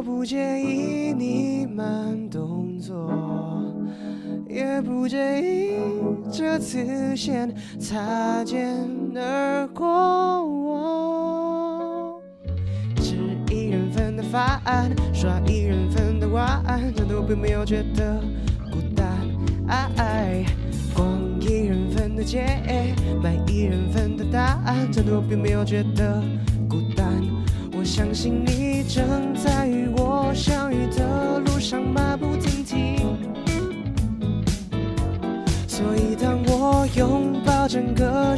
我不介意你慢动作，也不介意这次先擦肩而过。我吃一人份的饭，刷一人份的碗，难道并没有觉得孤单？哎，逛一人份的街，买一人份的答案，难道并没有觉得孤单？我相信你正在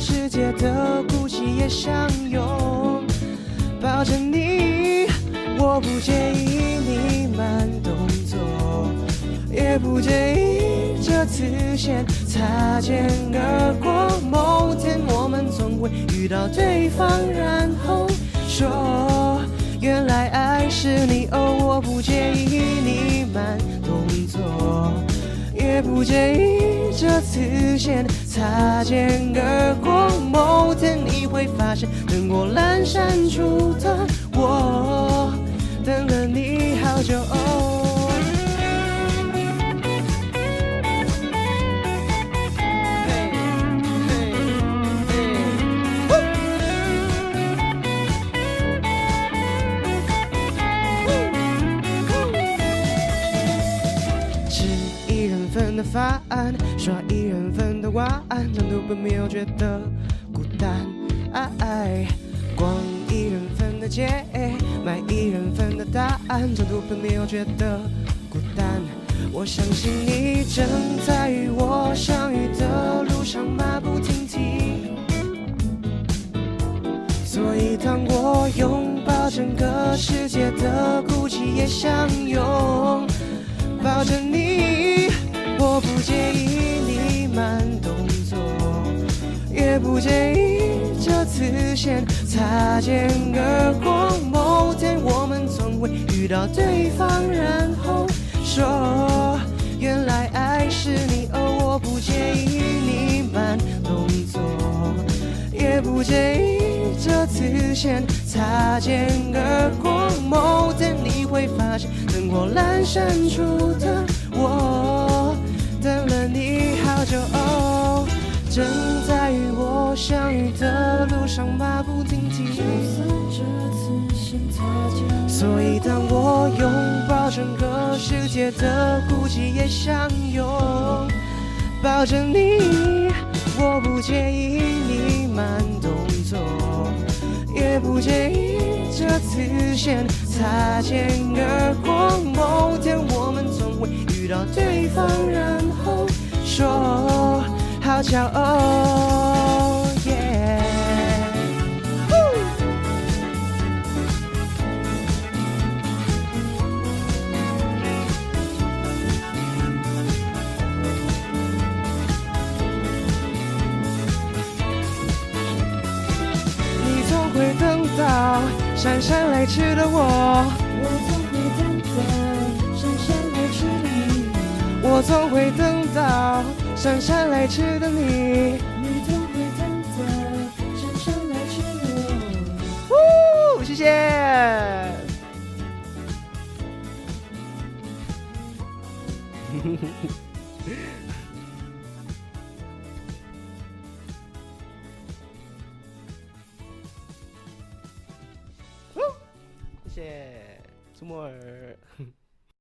世界的孤寂也相拥抱着你，我不介意你慢动作，也不介意这次先擦肩而过。某天我们总会遇到对方，然后说原来爱是你哦，我不介意你慢动作。也不介意这次先擦肩而过。某天你会发现，灯火阑珊处的饭，刷一人份的碗，难道并没有觉得孤单？哎，逛一人份的街，买一人份的答案，难道并没有觉得孤单？我相信你正在与我相遇的路上马不停蹄。所以当我拥抱整个世界的孤寂也相拥抱着你，我不介意。你慢动作，也不介意这次先擦肩而过。某天我们总会遇到对方，然后说原来爱是你哦，我不介意。你慢动作。也不介意这次先擦肩而过。某天你会发现，灯火阑珊处的我，你好久。哦，正在与我相遇的路上马不停蹄。就算这次心擦肩所以当我拥抱整个世界的孤寂也相拥抱着你，我不介意你慢动作，也不介意这次先擦肩而过。某天我们总会遇到对方，然后说好巧哦。耶。你总会等到姗姗来迟的我，我总会等到姗姗来迟的你。你总会等到姗姗来迟的我。呜，谢谢。呜谢谢，祖莫尔。